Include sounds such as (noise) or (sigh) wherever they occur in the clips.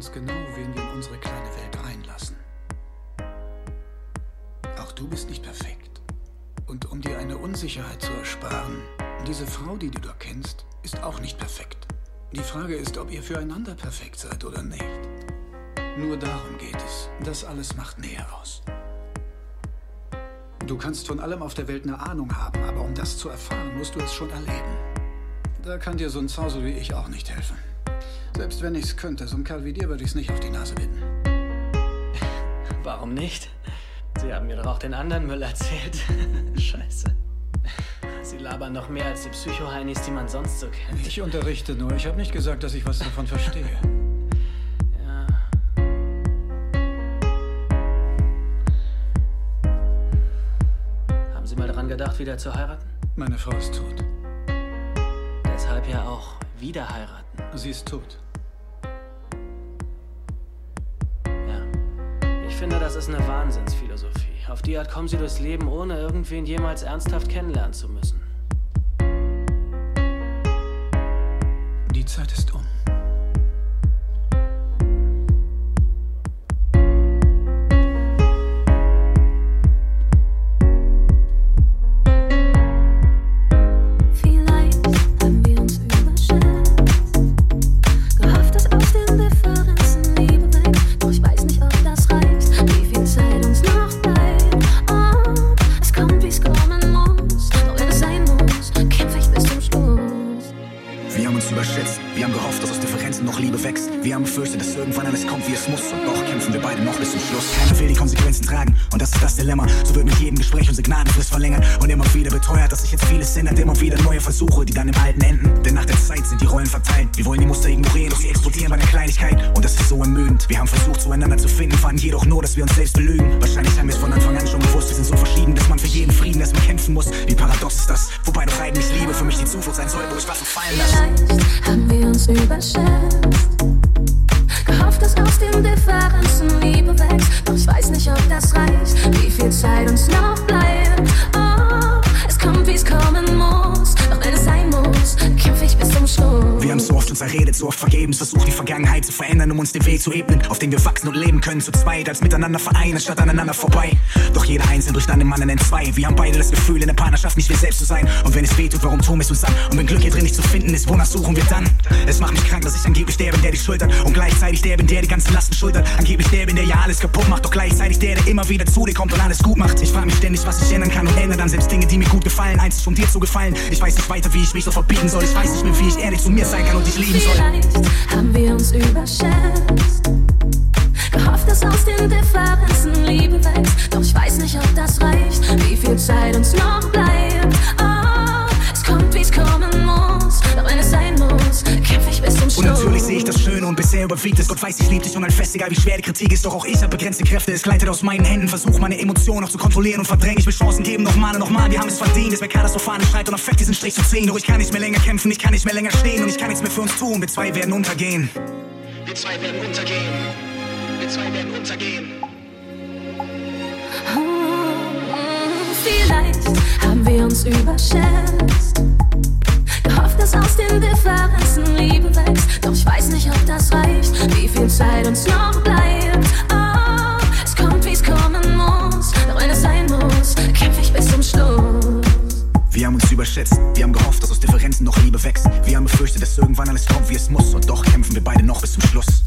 uns genau, wen wir in unsere kleine Welt reinlassen. Auch du bist nicht perfekt. Und um dir eine Unsicherheit zu ersparen, diese Frau, die du da kennst, ist auch nicht perfekt. Die Frage ist, ob ihr füreinander perfekt seid oder nicht. Nur darum geht es. Das alles macht Nähe aus. Du kannst von allem auf der Welt eine Ahnung haben, aber um das zu erfahren, musst du es schon erleben. Da kann dir so ein Zausel wie ich auch nicht helfen. Selbst wenn ich's könnte, so ein Kerl wie dir würde ich's nicht auf die Nase binden. (laughs) Warum nicht? Sie haben mir doch auch den anderen Müll erzählt. (laughs) Scheiße. Sie labern noch mehr als die Psycho-Heinis, die man sonst so kennt. Ich unterrichte nur. Ich habe nicht gesagt, dass ich was davon verstehe. (laughs) Ja. Haben Sie mal daran gedacht, wieder zu heiraten? Meine Frau ist tot. Deshalb ja auch wieder heiraten. Sie ist tot. Das ist eine Wahnsinnsphilosophie. Auf die Art kommen Sie durchs Leben, ohne irgendwen jemals ernsthaft kennenlernen zu müssen. Zweit, als miteinander vereinen, statt aneinander vorbei. Doch jeder einzeln durch dann den Mann in zwei. Wir haben beide das Gefühl, in der Partnerschaft nicht wir selbst zu sein. Und wenn es weh tut, warum tun wir es uns an? Und wenn Glück hier drin nicht zu finden ist, wonach suchen wir dann? Es macht mich krank, dass ich angeblich der bin, der dich schultert. Und gleichzeitig der bin, der die ganzen Lasten schultert. Angeblich der bin, der ja alles kaputt macht. Doch gleichzeitig der, der immer wieder zu dir kommt und alles gut macht. Ich frage mich ständig, was ich ändern kann und ändere dann selbst Dinge, die mir gut gefallen. Einzig um dir zu gefallen. Ich weiß nicht weiter, wie ich mich so verbieten soll. Ich weiß nicht mehr, wie ich ehrlich zu mir sein kann und dich lieben soll. Vielleicht haben wir uns überschätzt. Dass aus den Differenzen Liebe wächst. Doch ich weiß nicht, ob das reicht. Wie viel Zeit uns noch bleibt. Oh, es kommt, wie's kommen muss. Doch wenn es sein muss, kämpfe ich bis zum Schluss. Und natürlich sehe ich das Schöne und bisher überwiegt es. Gott weiß, ich lieb dich und fest, egal wie schwer die Kritik ist. Doch auch ich habe begrenzte Kräfte, es gleitet aus meinen Händen. Versuch meine Emotionen auch zu kontrollieren und verdrängen. Ich will Chancen geben, nochmal und nochmal. Wir haben es verdient. Es wäre katastrophal, Streit und affekt diesen Strich zu ziehen. Doch ich kann nicht mehr länger kämpfen, ich kann nicht mehr länger stehen und ich kann nichts mehr für uns tun. Wir zwei werden untergehen. Wir zwei werden untergehen. Wir zwei werden untergehen. Vielleicht haben wir uns überschätzt. Gehofft, dass aus den Differenzen Liebe wächst. Doch ich weiß nicht, ob das reicht. Wie viel Zeit uns noch bleibt. Oh, es kommt, wie's kommen muss. Doch wenn es sein muss, kämpfe ich bis zum Schluss. Wir haben uns überschätzt, wir haben gehofft, dass aus Differenzen noch Liebe wächst. Wir haben befürchtet, dass irgendwann alles kommt, wie es muss. Und doch kämpfen wir beide noch bis zum Schluss.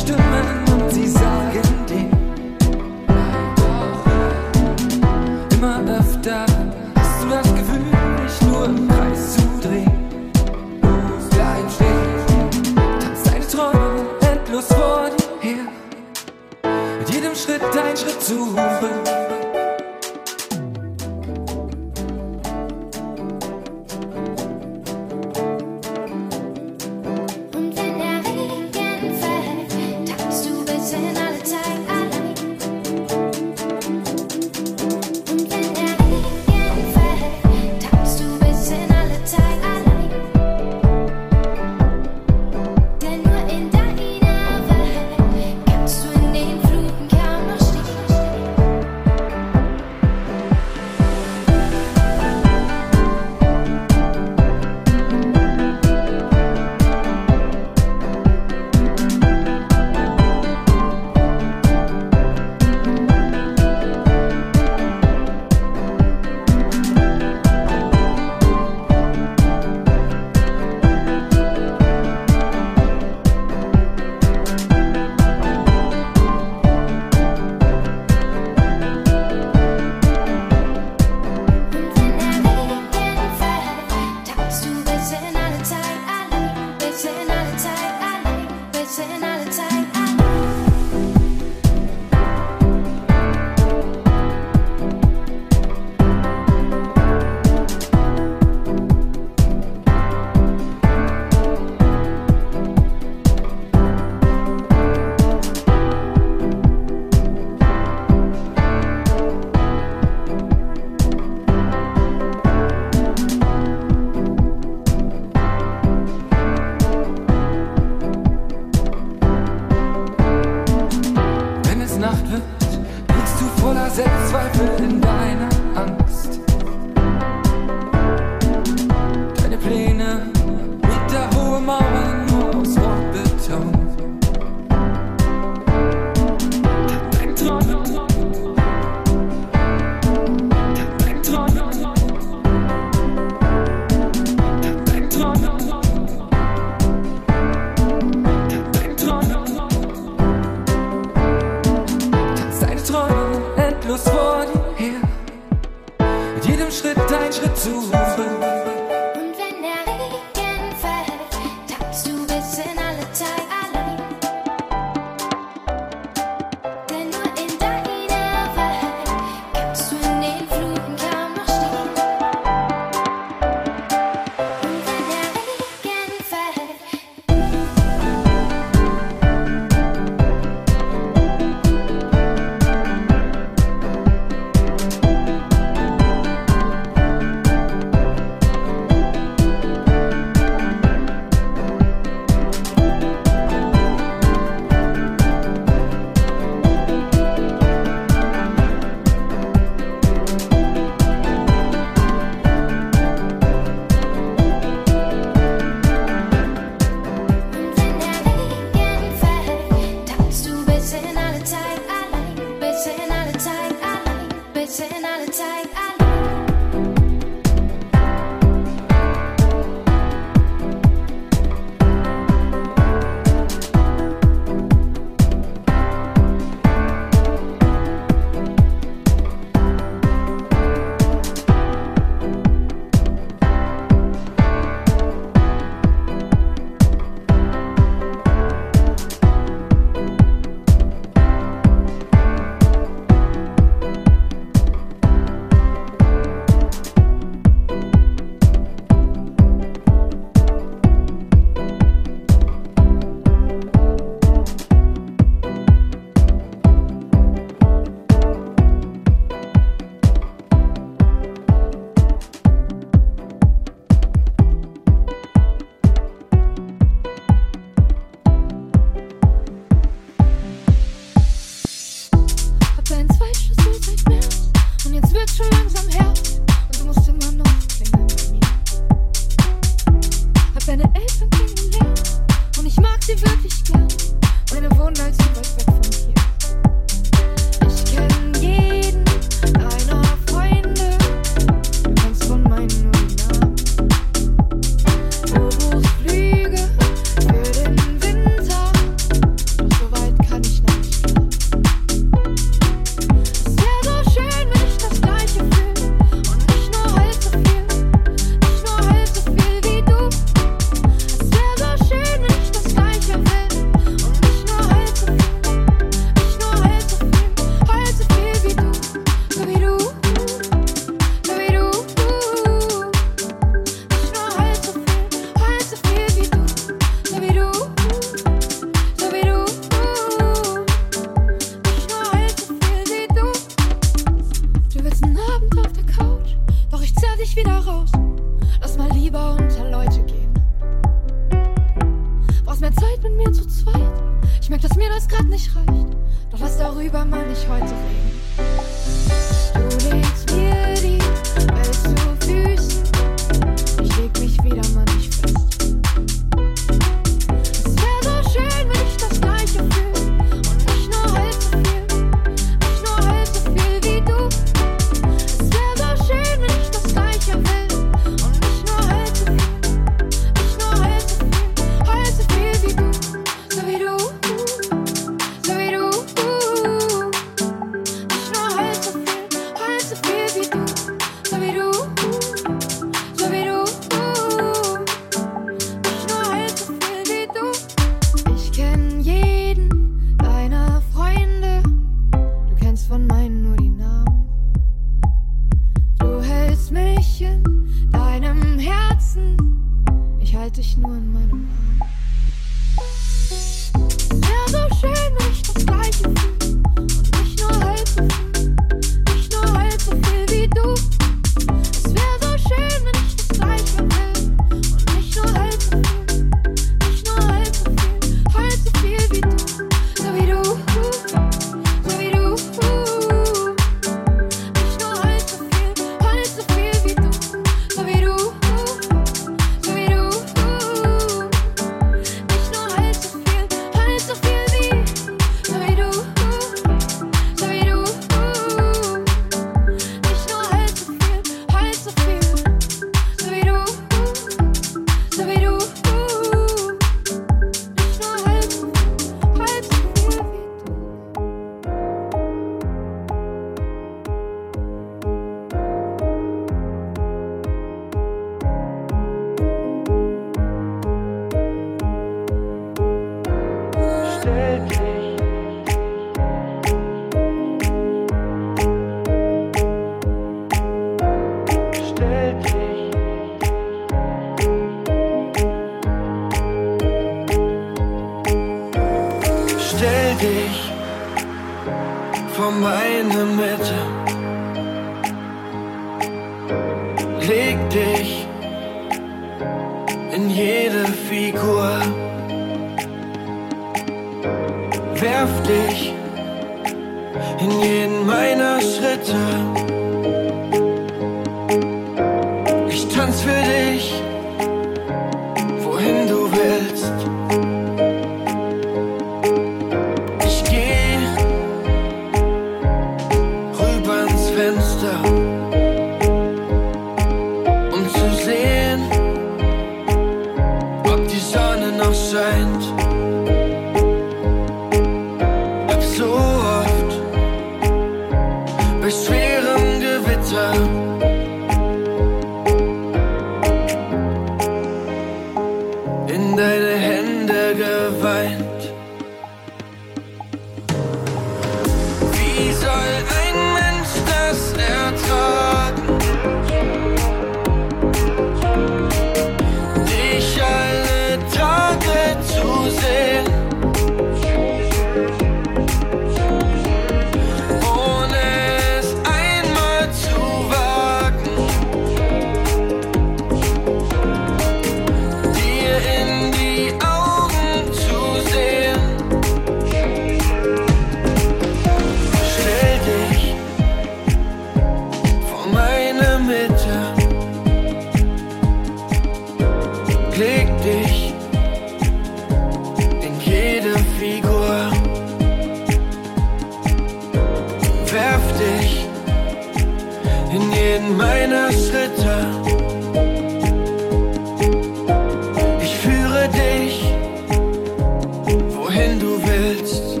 It's.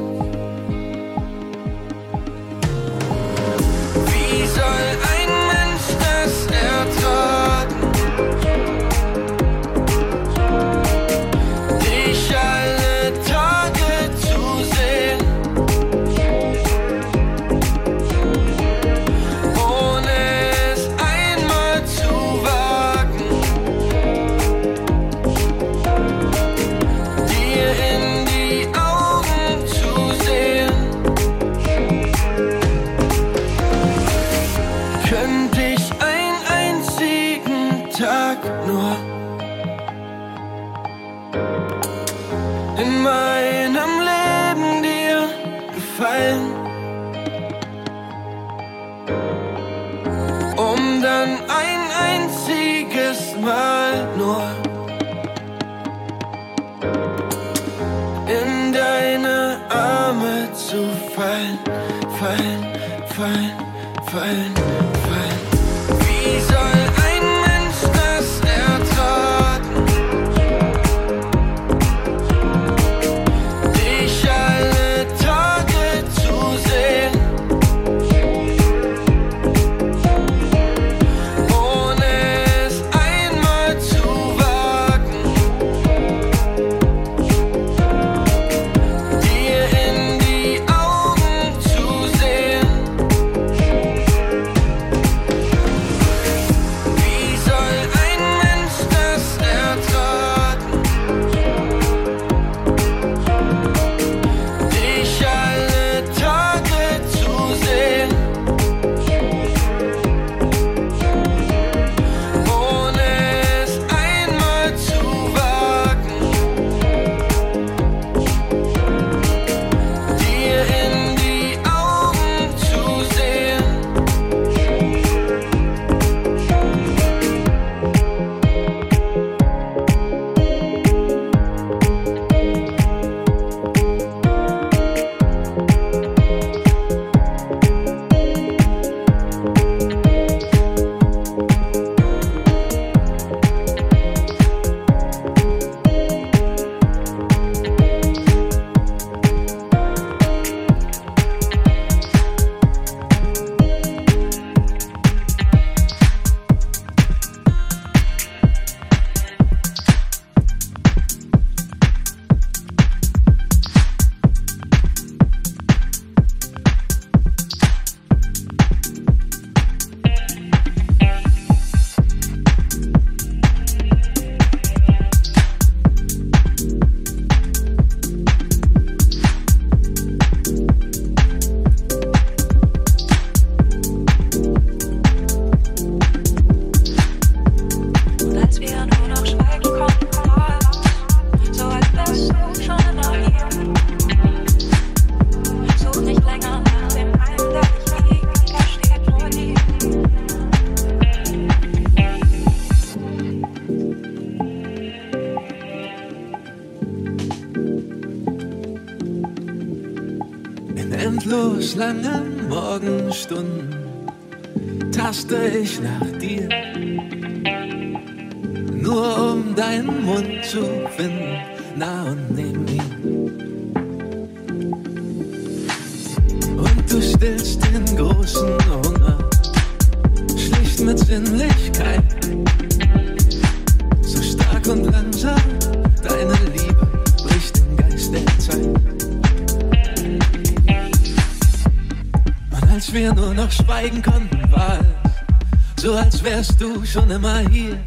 jesteś nas. warst du schon immer hier.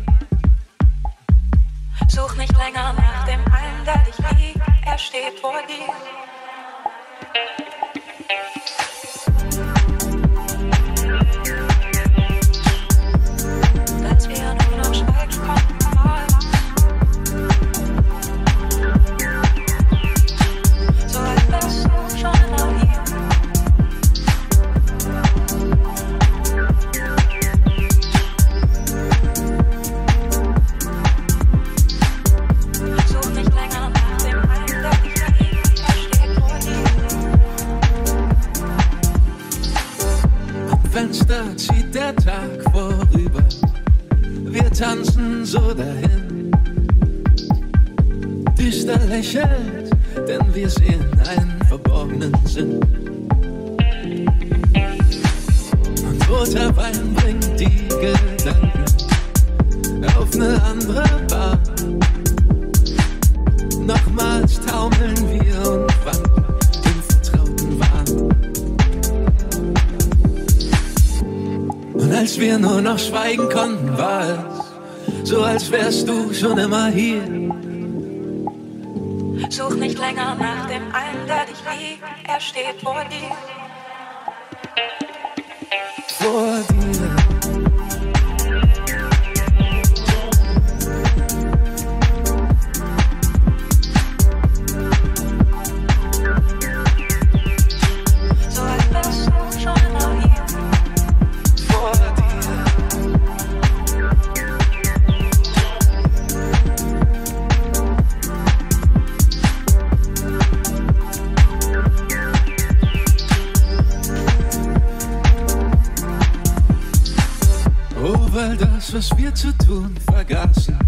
zu tun vergaßen,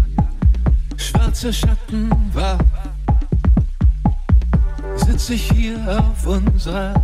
schwarze Schatten war. sitze ich hier auf unserer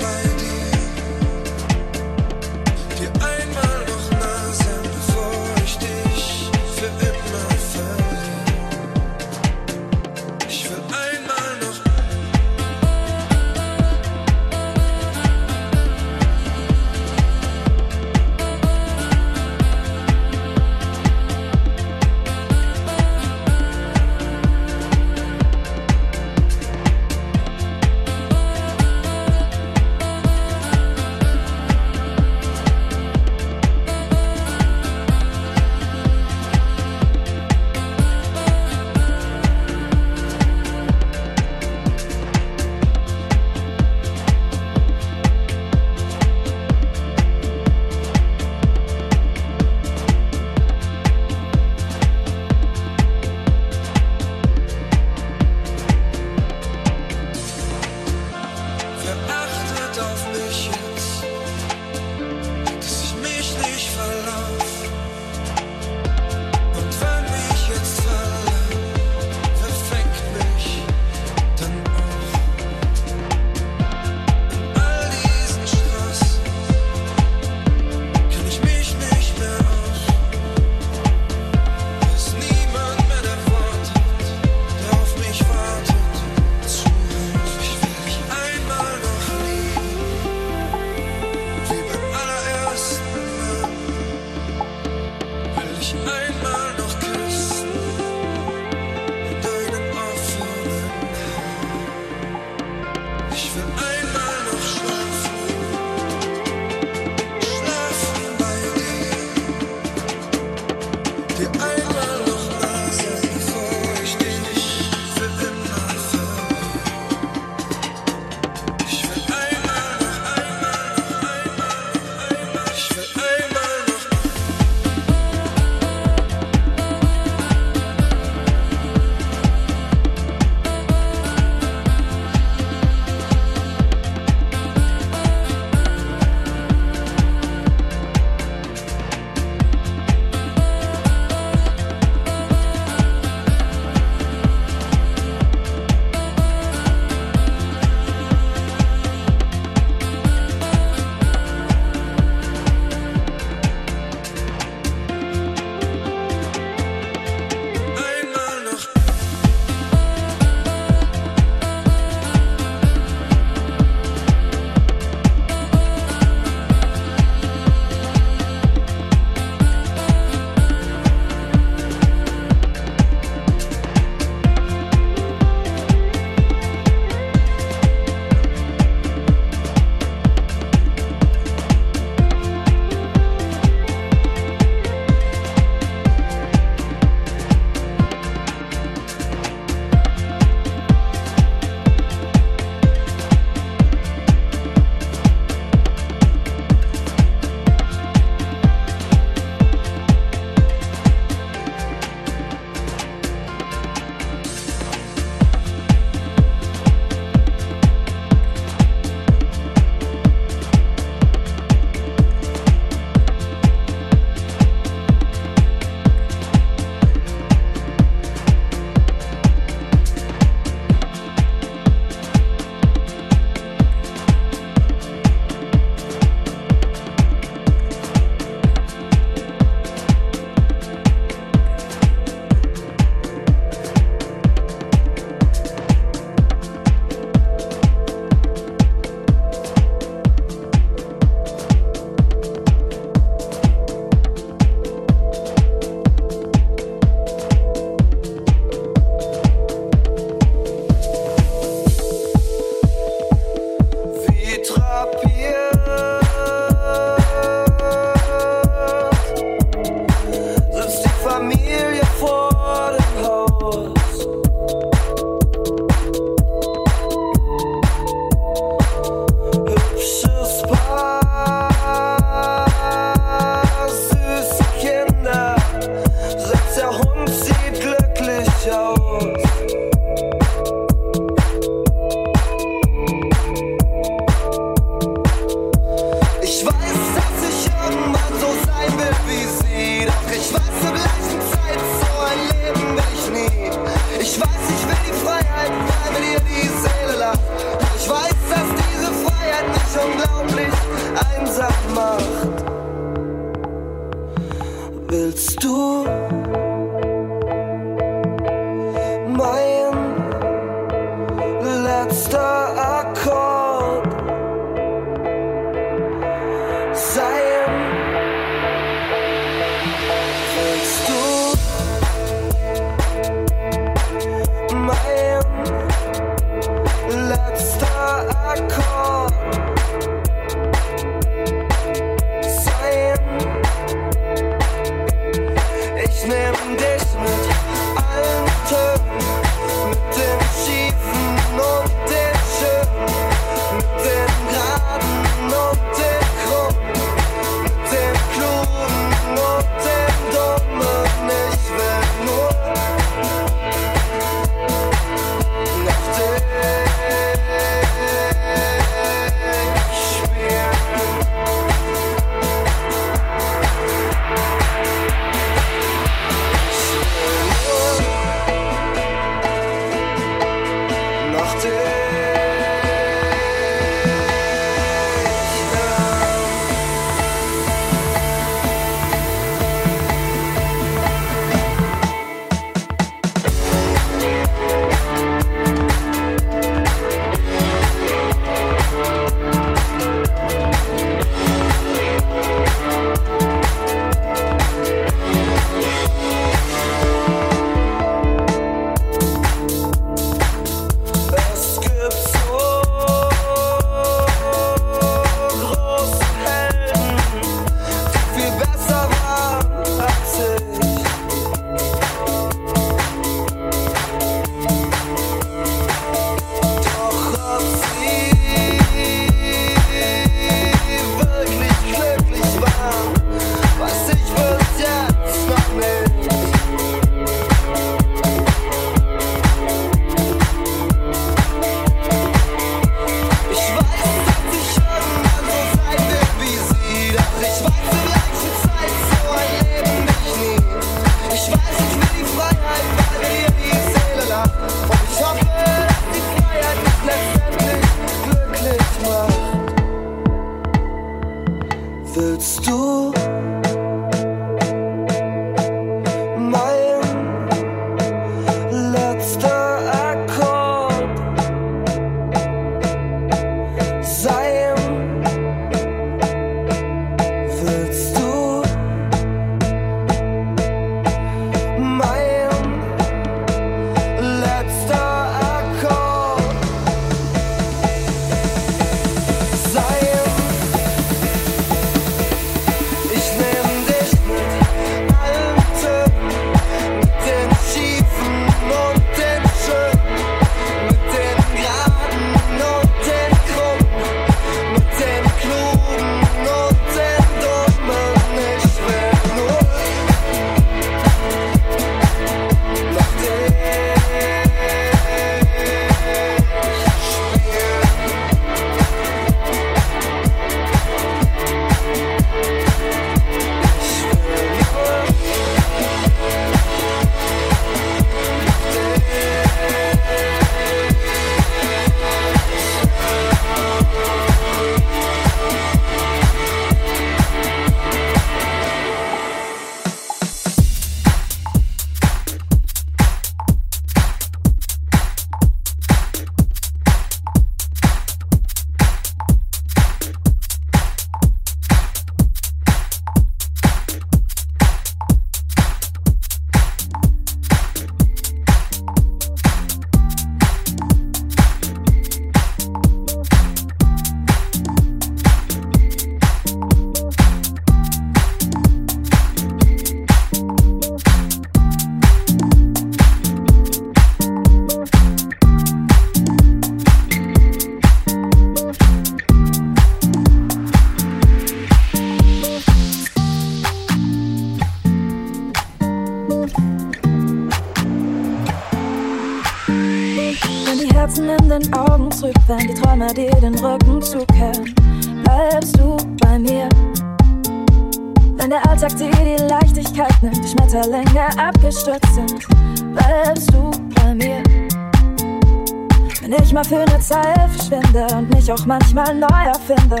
auch manchmal neu erfinde,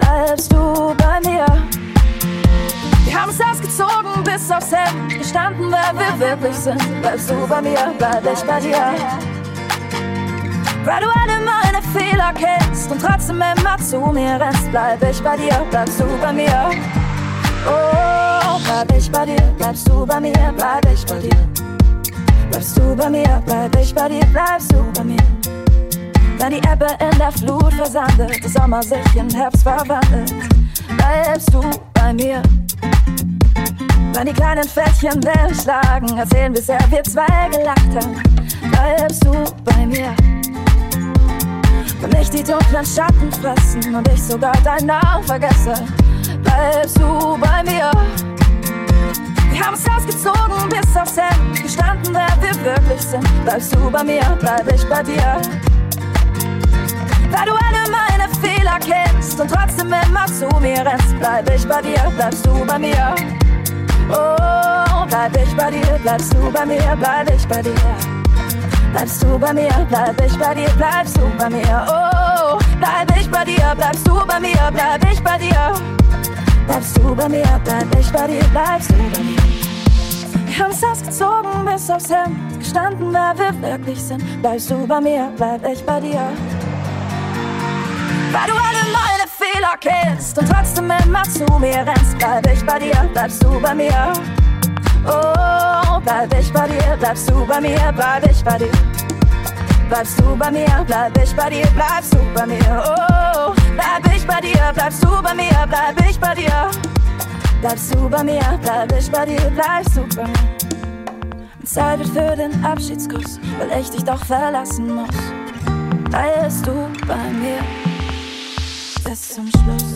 bleibst du bei mir. Wir haben es ausgezogen bis aufs Hemd, gestanden, wer wir wirklich sind. Bleibst du bei mir, bleib ich bei dir. Weil du alle meine Fehler kennst und trotzdem immer zu mir rennst, bleib ich bei dir, bleibst du bei mir. Oh, bleib ich bei dir, bleibst du bei mir, bleib ich bei dir. Bleibst du bei mir, bleib ich bei dir, bleibst du bei mir. Wenn die Ebbe in der Flut versandet, der Sommer sich in Herbst verwandelt, bleibst du bei mir. Wenn die kleinen Fältchen Wellen schlagen, erzählen, wie sehr wir zwei gelacht haben, bleibst du bei mir. Wenn mich die dunklen Schatten fressen und ich sogar deinen Namen vergesse, bleibst du bei mir. Wir haben es ausgezogen bis aufs Hemd, gestanden, wer wir wirklich sind. Bleibst du bei mir, bleib ich bei dir. Weil du alle meine Fehler kennst und trotzdem immer zu mir rennst, bleib ich bei dir, bleibst du bei mir. Oh, bleib ich bei dir, bleibst du bei mir, bleib ich bei dir. Bleibst du bei mir, bleib ich bei dir, bleibst du bei mir. Oh, bleib ich bei dir, bleibst du bei mir, bleib ich bei dir. Bleibst du bei mir, bleib ich bei dir, bleibst du bei mir. Wir haben's ausgezogen bis aufs Hemd, gestanden, wer wir wirklich sind. Bleibst du bei mir, bleib ich bei dir. Weil du alle meine Fehler kennst und trotzdem immer zu mir rennst, bleib ich bei dir, bleibst du bei mir. Oh, bleib ich bei dir, bleibst du bei mir, bleib ich bei dir. Bleibst du bei mir, bleib ich bei dir, bleibst du bei mir. Oh, bleib ich bei dir, bleibst du bei mir, bleib ich bei dir. Bleibst du bei mir, bleib ich bei dir, bleibst du bei mir. Zeit wird für den Abschiedskuss, weil ich dich doch verlassen muss. Bleibst du bei mir bis zum Schluss.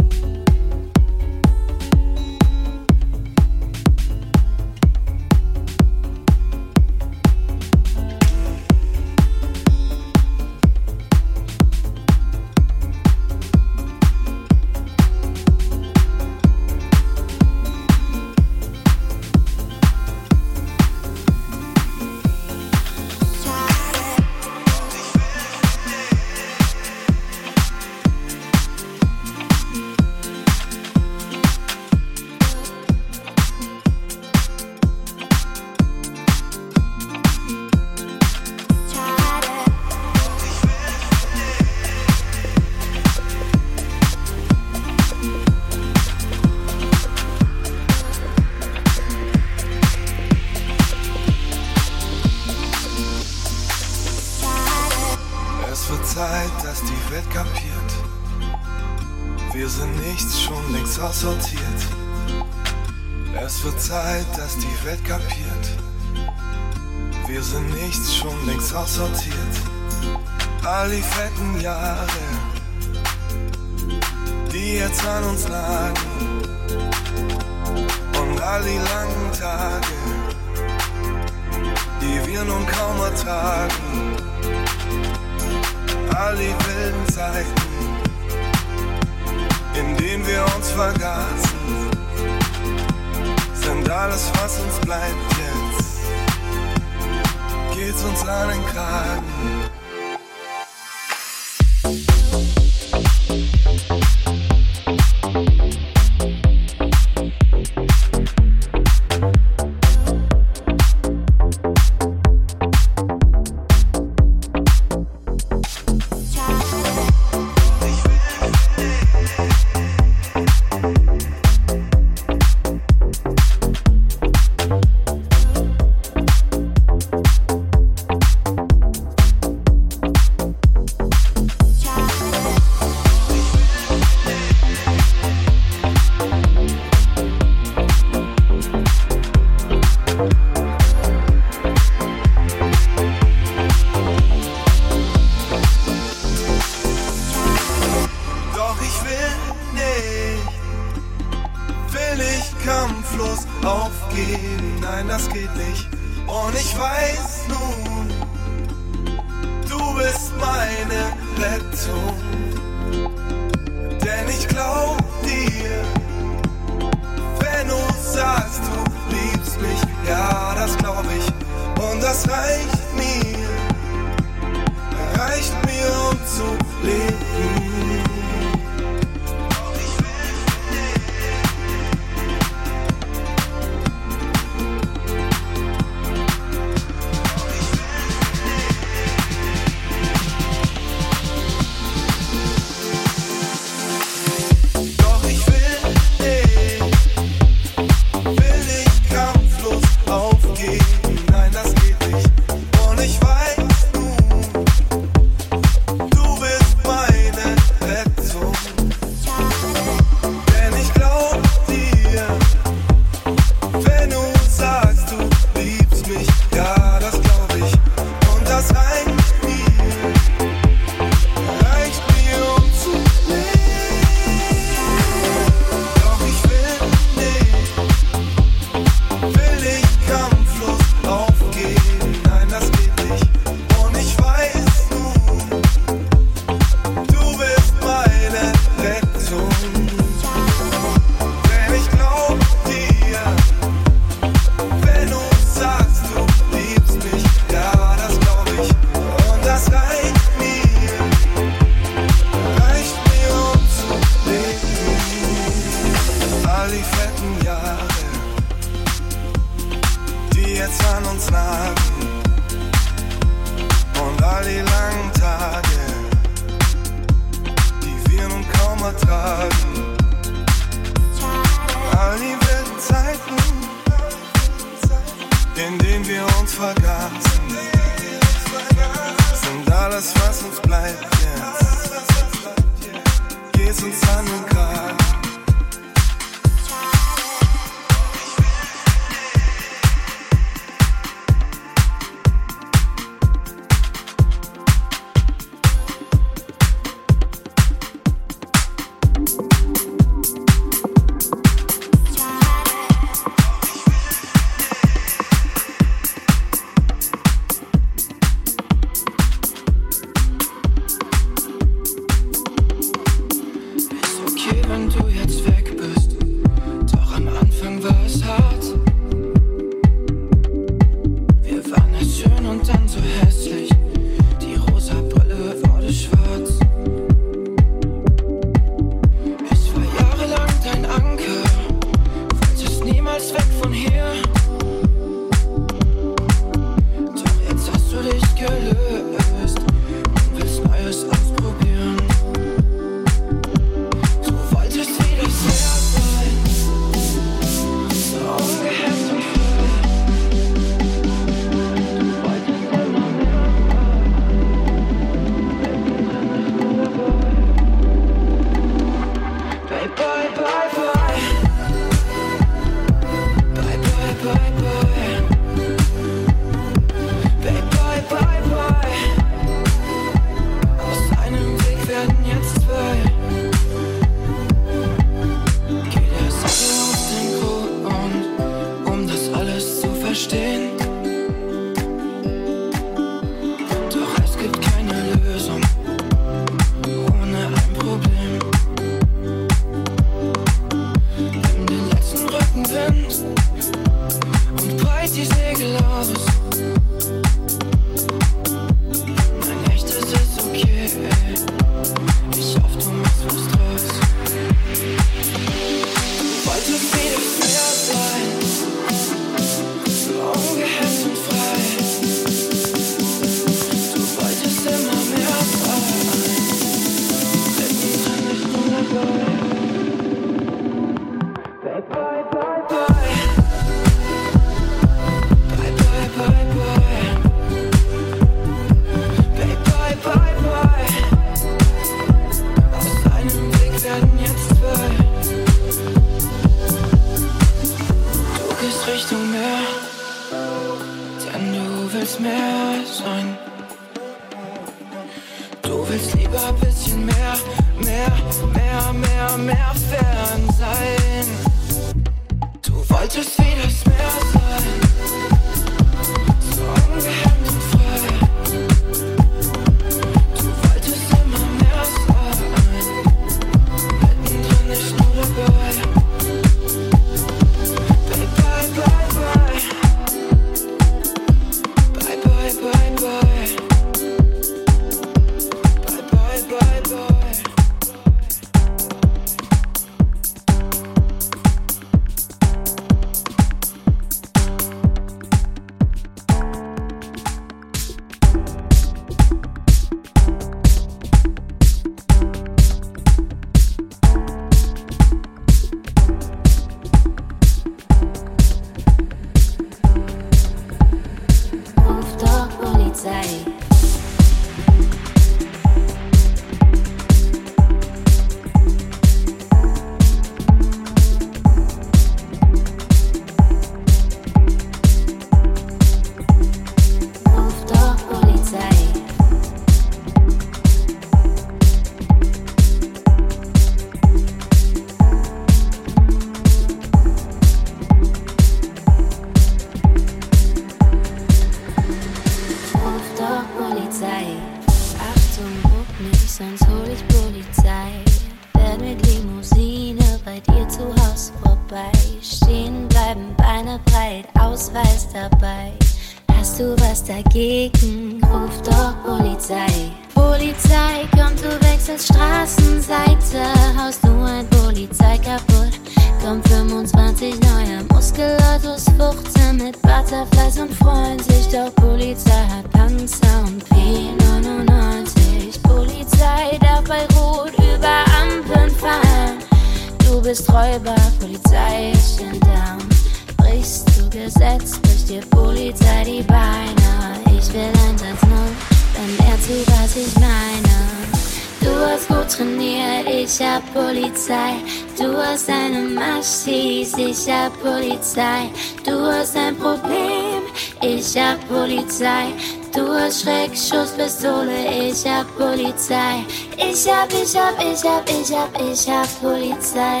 Ich hab, ich hab, ich hab, ich hab, ich hab Polizei.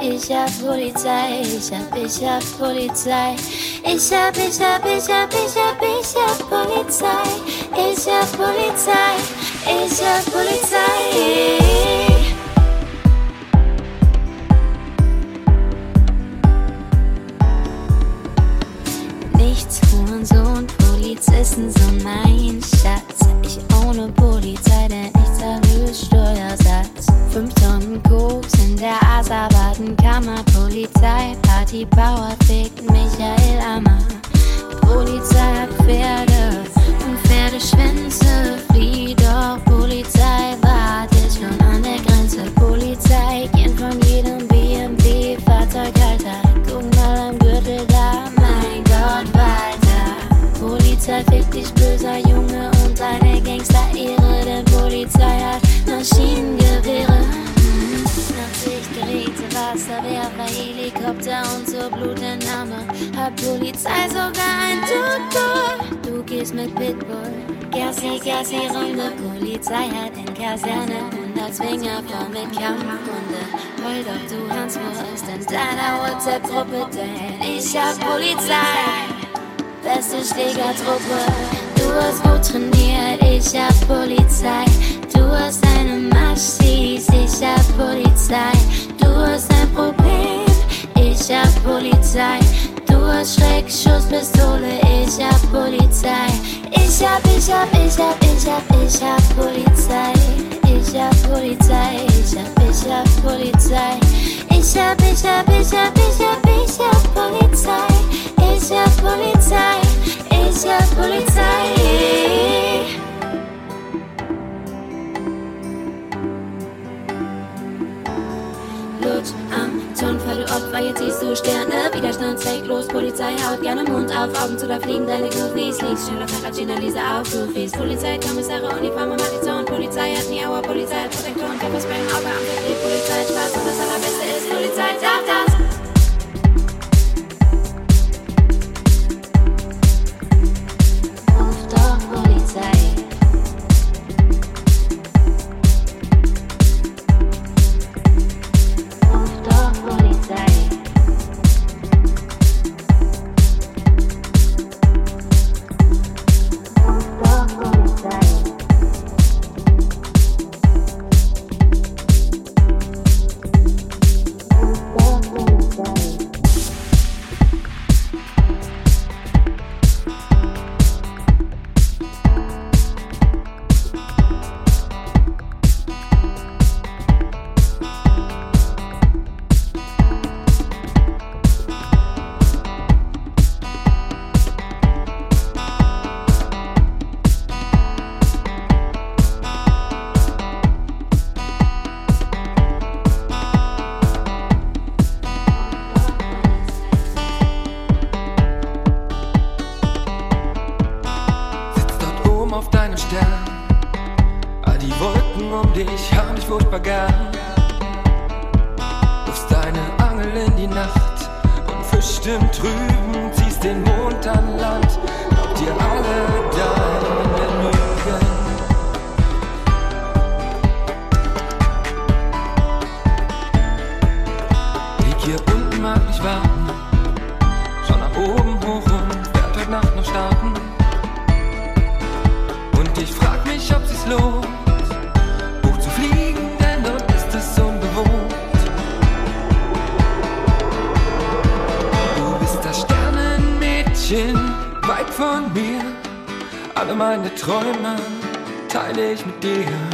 Ich hab Polizei, ich hab, ich hab Polizei. Ich hab, ich hab, ich hab, ich hab, ich hab Polizei. Ich hab Polizei, ich hab Polizei. Polizei fickt dich, böser Junge, und deine Gangster-Ehre, denn Polizei hat Maschinengewehre. Mhm. Nachtsichtgeräte, Wasserwerfer, Helikopter und so Blutentnahme. Hat Polizei sogar ein Tutor. Du gehst mit Pitbull. Gassi, Gassi, Runde. Polizei hat in Kaserne 100 Zwinger voll mit Kampfhunde. Heul doch, du Hanswurst in deiner WhatsApp-Gruppe, denn ich hab Polizei. Beste Schlägertruppe. Du hast gut trainiert, ich hab Polizei. Du hast eine Maschis, ich hab Polizei. Du hast ein Problem, ich hab Polizei. Du hast Schreckschusspistole, ich hab Polizei. Ich hab, ich hab, ich hab, ich hab, ich hab Polizei. Ich hab Polizei, ich hab, ich hab Polizei. Ich hab, ich hab, ich hab, ich hab, ich hab Polizei. Ich hab Polizei, ich hab Polizei. Lutsch am Tonfall, du Opfer, jetzt siehst du Sterne. Widerstand zwecklos, Polizei haut gerne Mund auf. Augen zu, da fliegen deine Goofies. Liegst schneller Fahrradschina, Lisa auf Goofies. Polizei, Kommissare, Uniform, Matiton. Polizei hat nie Aua, Polizei hat Protektoren. Pfefferspray Auge, am Vertrieb, Polizei Spaß. Und das Allerbeste ist, Polizei darf das. Teile ich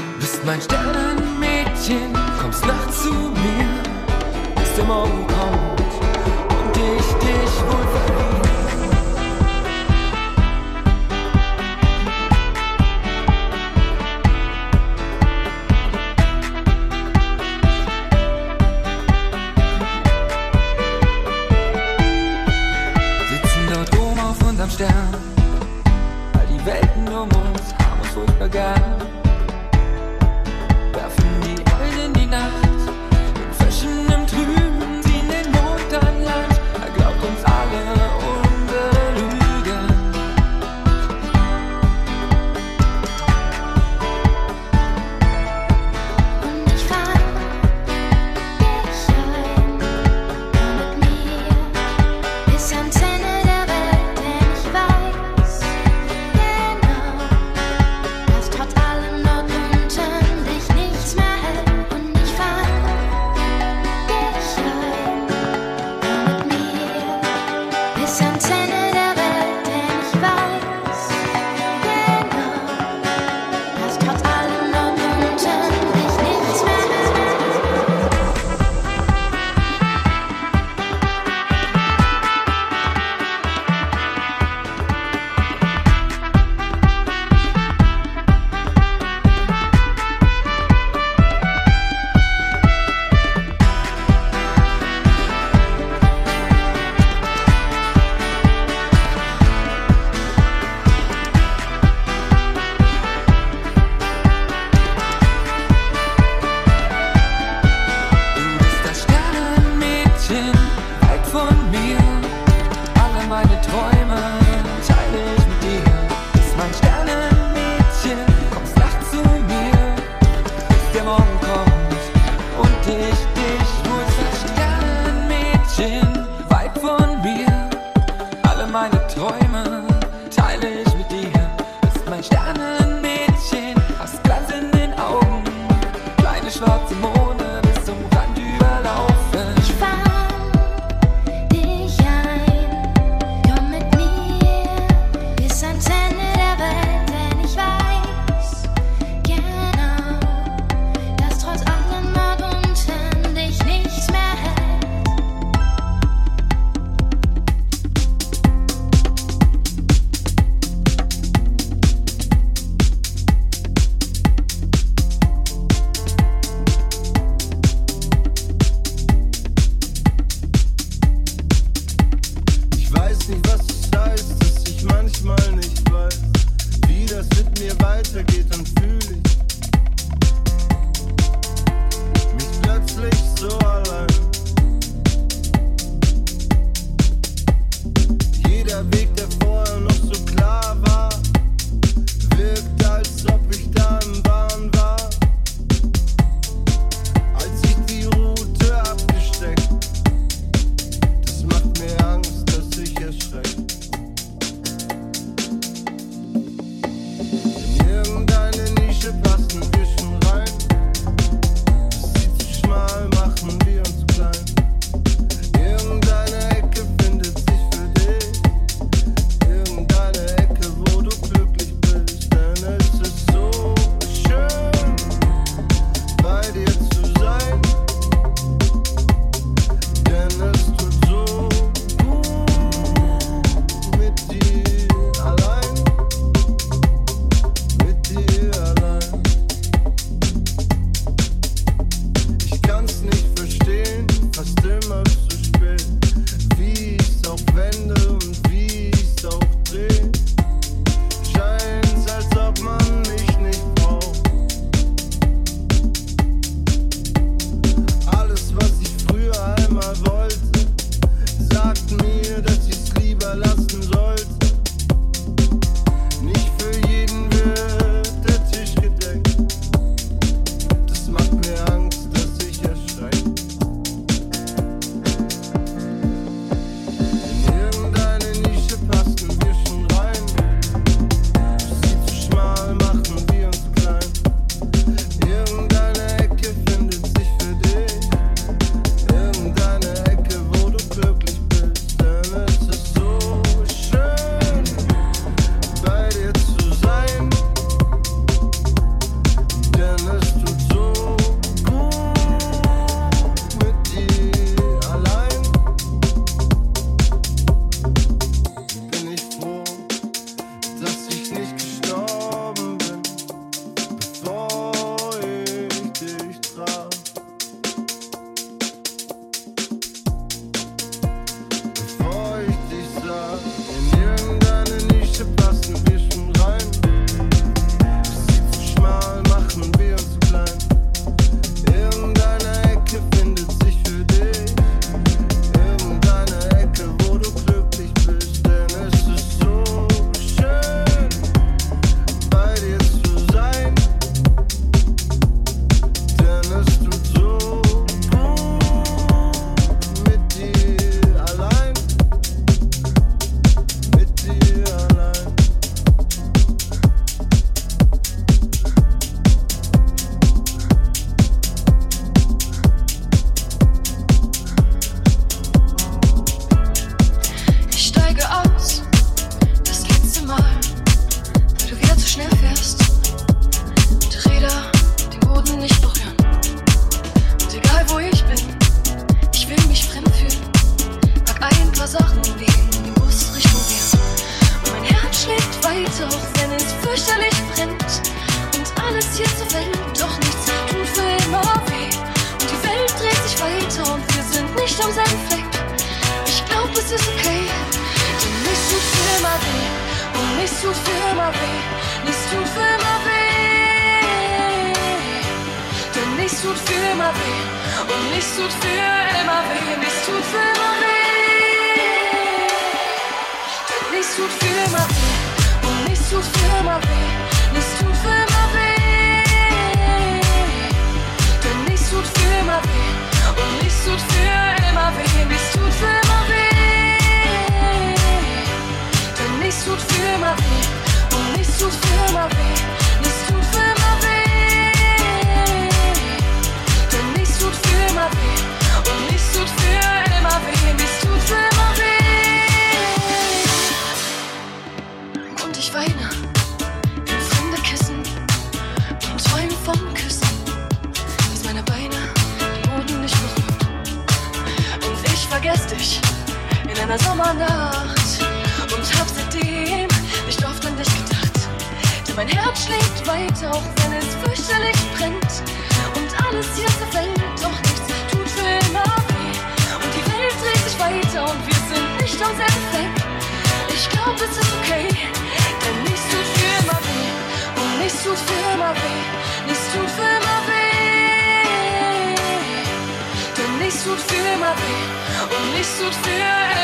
Und nichts tut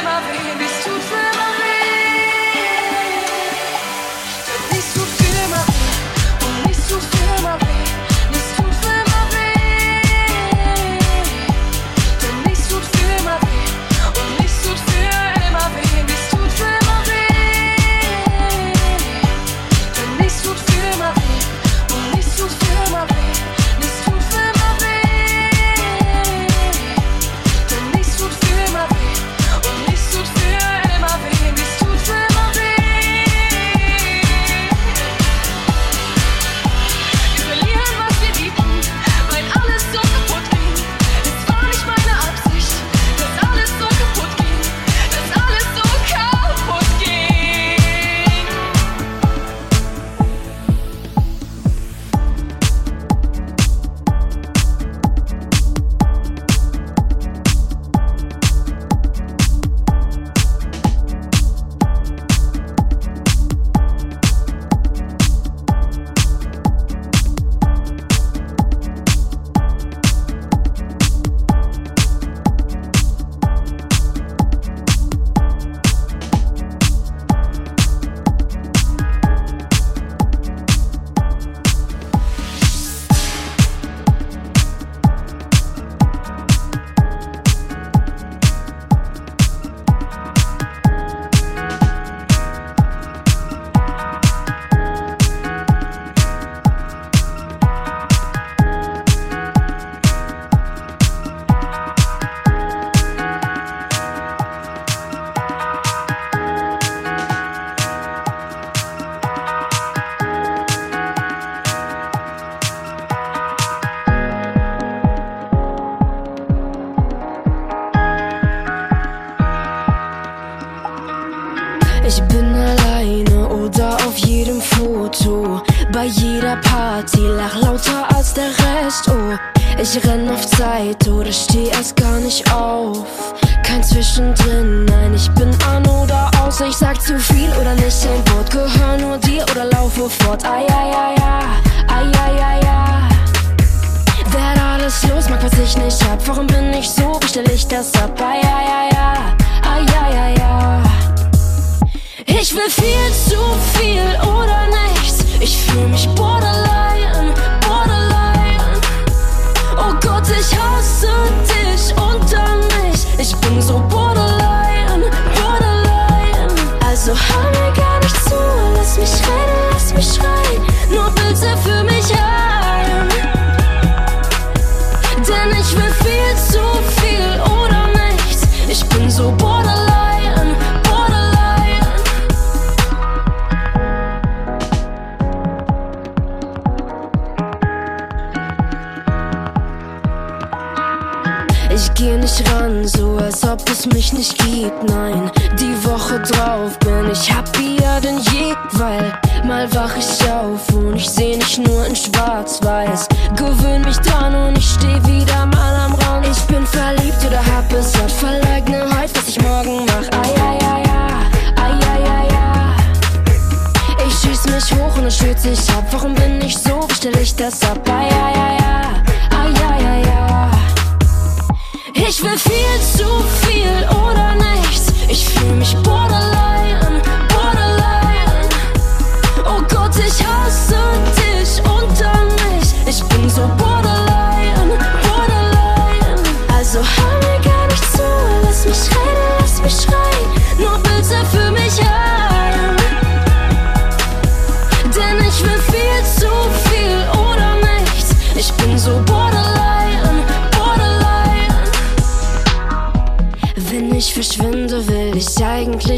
dessa é paia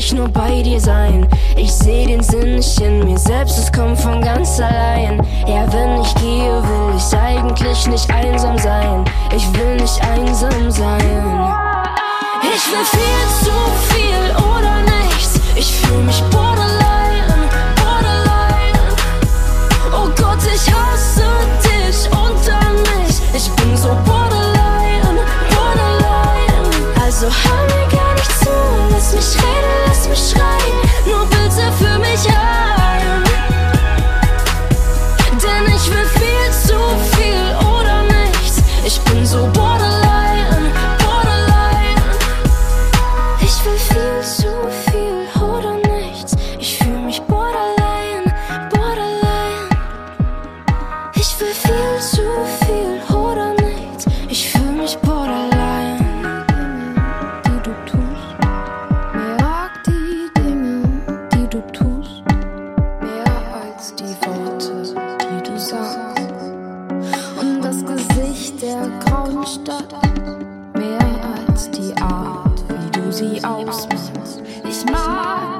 ich nur bei dir sein. Ich seh den Sinn nicht in mir selbst, es kommt von ganz allein. Ja, wenn ich gehe, will ich eigentlich nicht einsam sein. Ich will nicht einsam sein. Ich will viel zu viel oder nichts. Ich fühle mich sie aus. Ich mag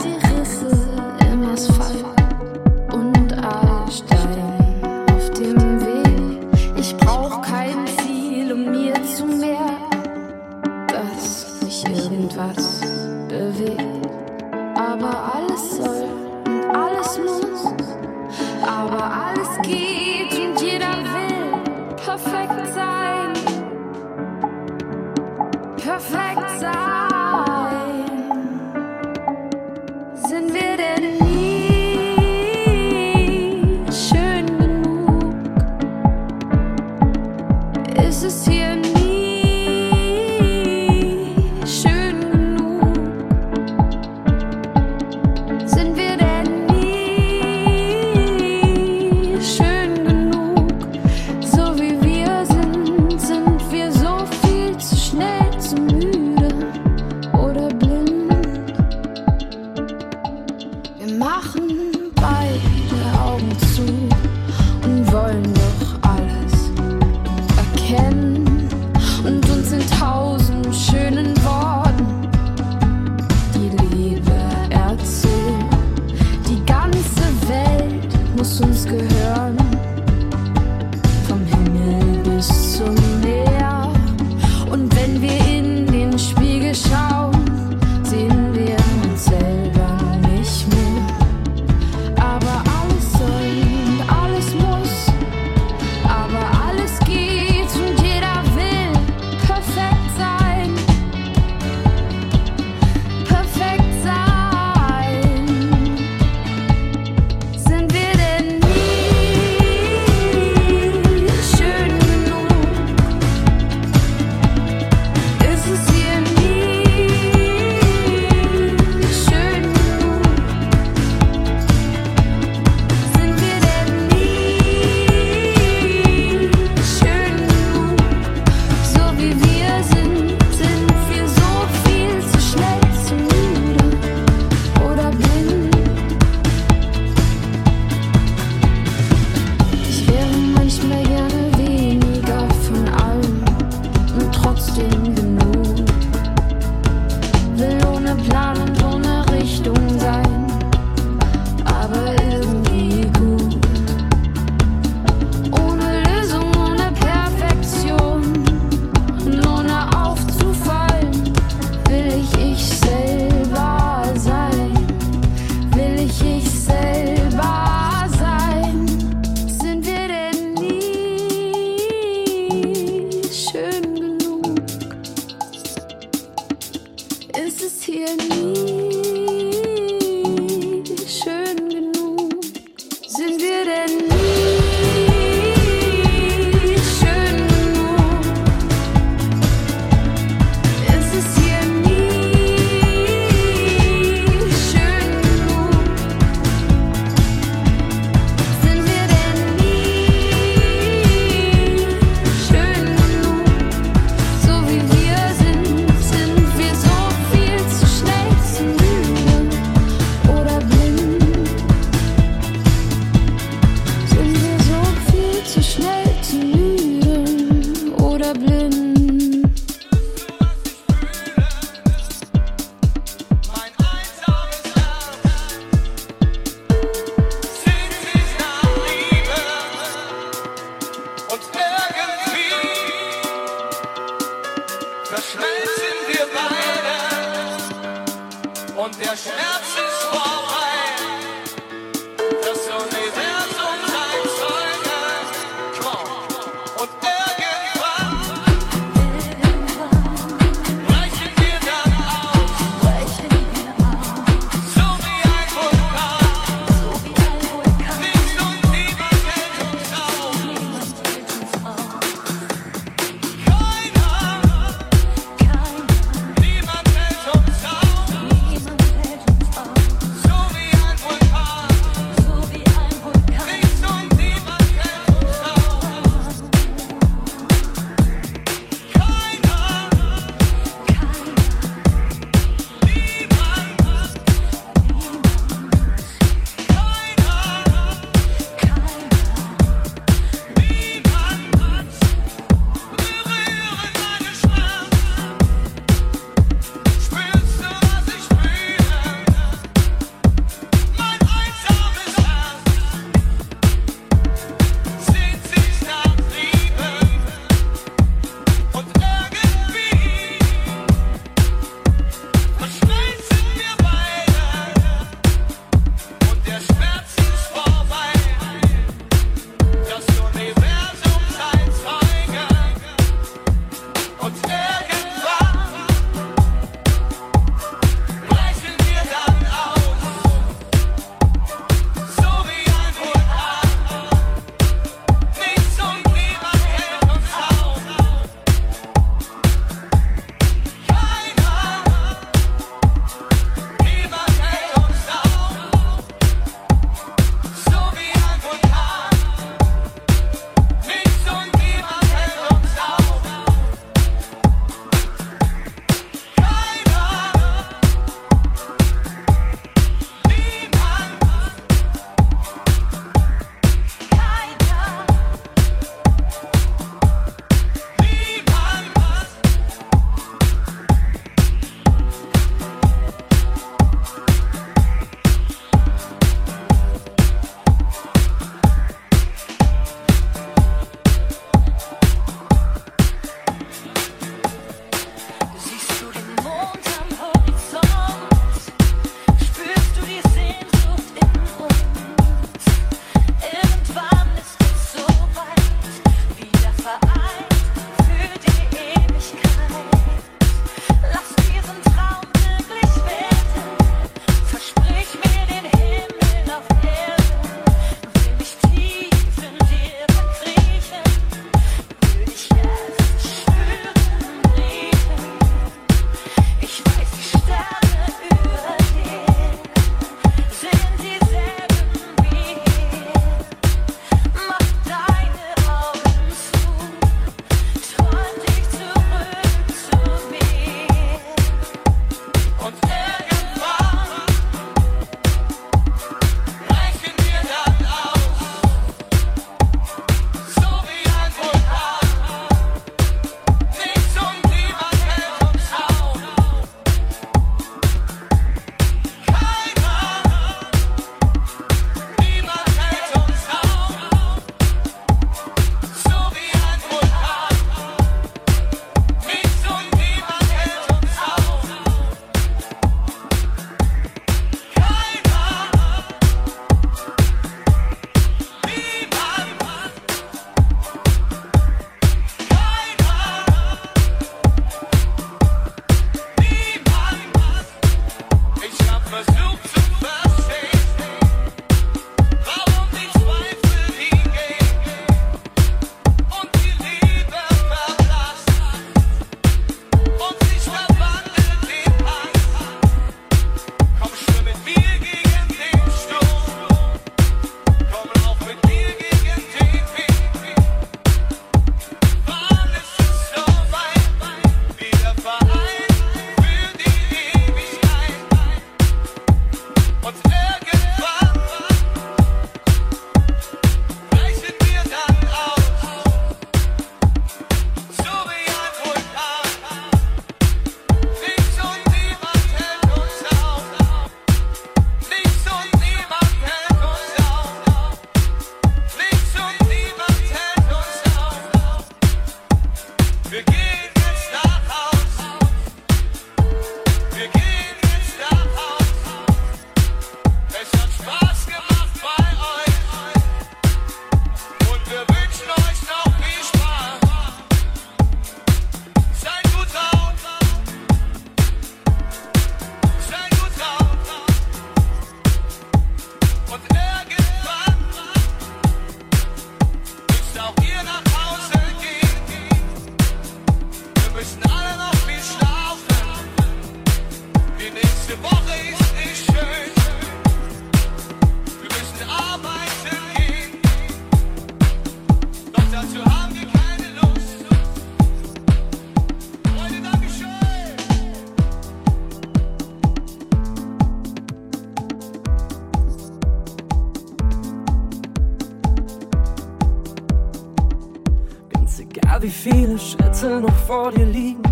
Rätsel noch vor dir liegen,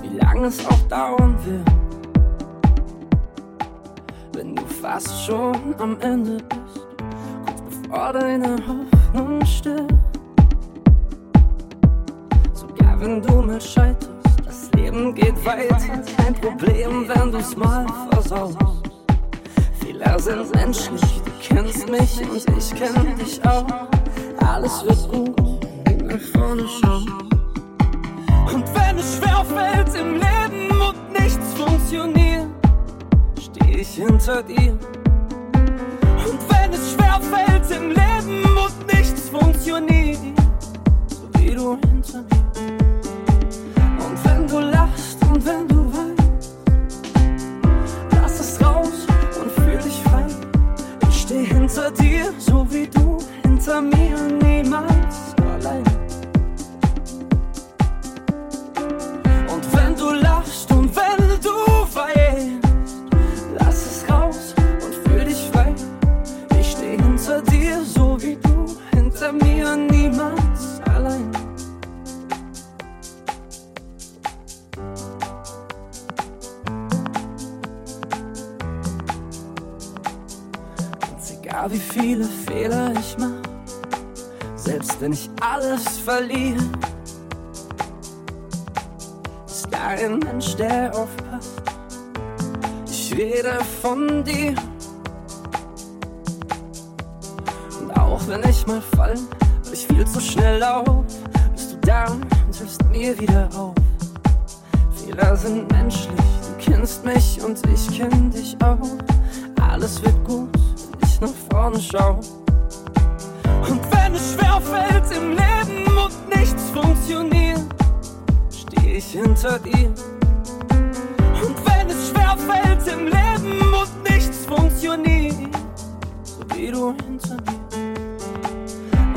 wie lange es auch dauern wird. Wenn du fast schon am Ende bist, kurz bevor deine Hoffnung stirbt. Sogar wenn du mal scheiterst, das Leben geht weiter. Kein Problem, wenn du es mal versaust. Ja, wie viele Fehler ich mach, selbst wenn ich alles verliere. Ist da ein Mensch, der aufpasst? Ich rede von dir. Und auch wenn ich mal fall, weil ich viel zu schnell auf. Bist du da und hilfst mir wieder auf. Fehler sind menschlich, du kennst mich und ich kenn dich auch. Alles wird gut vorne schauen. Und wenn es schwer fällt im Leben und nichts funktioniert, stehe ich hinter dir. Und wenn es schwer fällt im Leben und nichts funktioniert, so wie du hinter mir.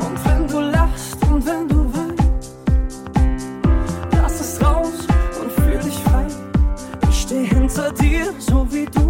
Und wenn du lachst und wenn du willst, lass es raus und fühl dich frei. Ich stehe hinter dir, so wie du.